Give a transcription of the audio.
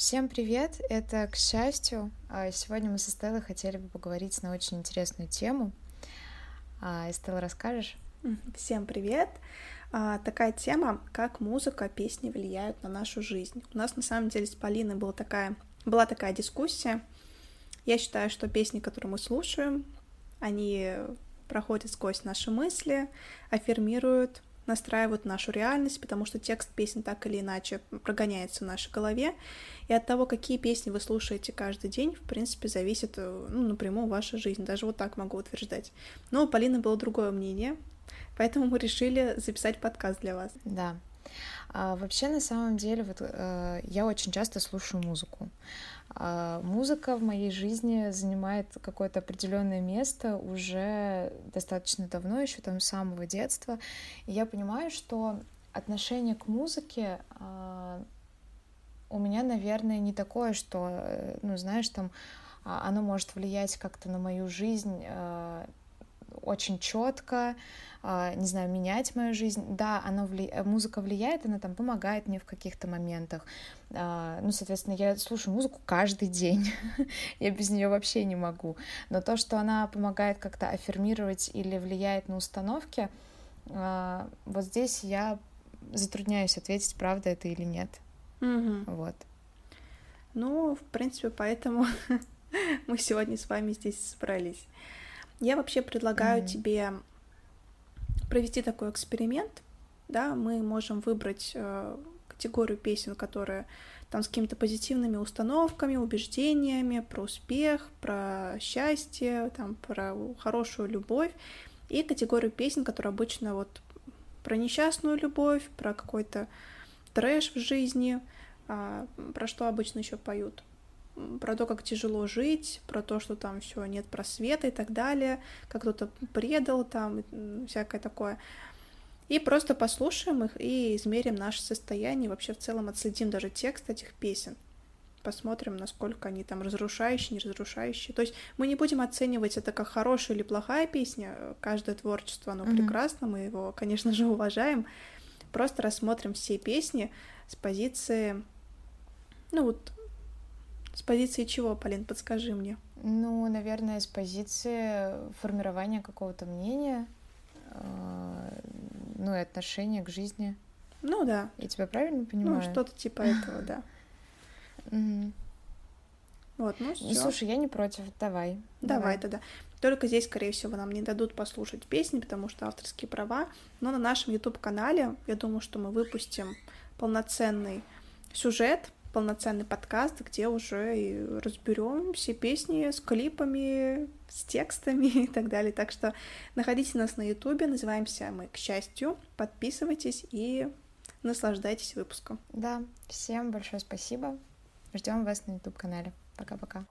Всем привет! Это «К счастью». А, сегодня мы со Стеллой хотели бы поговорить на очень интересную тему. А, Стелла, расскажешь? Всем привет! А, такая тема, как музыка, песни влияют на нашу жизнь. У нас на самом деле с Полиной была такая, была такая дискуссия. Я считаю, что песни, которые мы слушаем, они проходят сквозь наши мысли, аффирмируют настраивают нашу реальность, потому что текст песен так или иначе прогоняется в нашей голове. И от того, какие песни вы слушаете каждый день, в принципе, зависит э, ну, напрямую ваша жизнь. Даже вот так могу утверждать. Но у Полины было другое мнение, поэтому мы решили записать подкаст для вас. Да. А, вообще, на самом деле, вот э, я очень часто слушаю музыку. А, музыка в моей жизни занимает какое-то определенное место уже достаточно давно, еще там с самого детства. И я понимаю, что отношение к музыке а, у меня, наверное, не такое, что, э, ну, знаешь, там а, оно может влиять как-то на мою жизнь очень четко, а, не знаю, менять мою жизнь. Да, она вли... Музыка влияет, она там помогает мне в каких-то моментах. А, ну, соответственно, я слушаю музыку каждый день. я без нее вообще не могу. Но то, что она помогает как-то аффирмировать или влияет на установки, а, вот здесь я затрудняюсь ответить, правда это или нет. Угу. Вот. Ну, в принципе, поэтому мы сегодня с вами здесь собрались. Я вообще предлагаю mm-hmm. тебе провести такой эксперимент. Да, мы можем выбрать э, категорию песен, которые там с какими-то позитивными установками, убеждениями про успех, про счастье, там, про хорошую любовь, и категорию песен, которые обычно вот про несчастную любовь, про какой-то трэш в жизни, а, про что обычно еще поют про то, как тяжело жить, про то, что там все нет просвета и так далее, как кто-то предал там, всякое такое. И просто послушаем их и измерим наше состояние, вообще в целом отследим даже текст этих песен. Посмотрим, насколько они там разрушающие, не разрушающие. То есть мы не будем оценивать это как хорошая или плохая песня. Каждое творчество, оно mm-hmm. прекрасно, мы его, конечно же, уважаем. Просто рассмотрим все песни с позиции, ну вот, с позиции чего, Полин, подскажи мне? Ну, наверное, с позиции формирования какого-то мнения, э, ну и отношения к жизни. Ну да. Я тебя правильно понимаю? Ну, что-то типа этого, да. Вот, ну все. Слушай, я не против, давай. Давай тогда. Только здесь, скорее всего, нам не дадут послушать песни, потому что авторские права. Но на нашем YouTube-канале, я думаю, что мы выпустим полноценный сюжет полноценный подкаст, где уже и разберем все песни с клипами, с текстами и так далее. Так что находите нас на Ютубе, называемся мы «К счастью». Подписывайтесь и наслаждайтесь выпуском. Да, всем большое спасибо. Ждем вас на YouTube-канале. Пока-пока.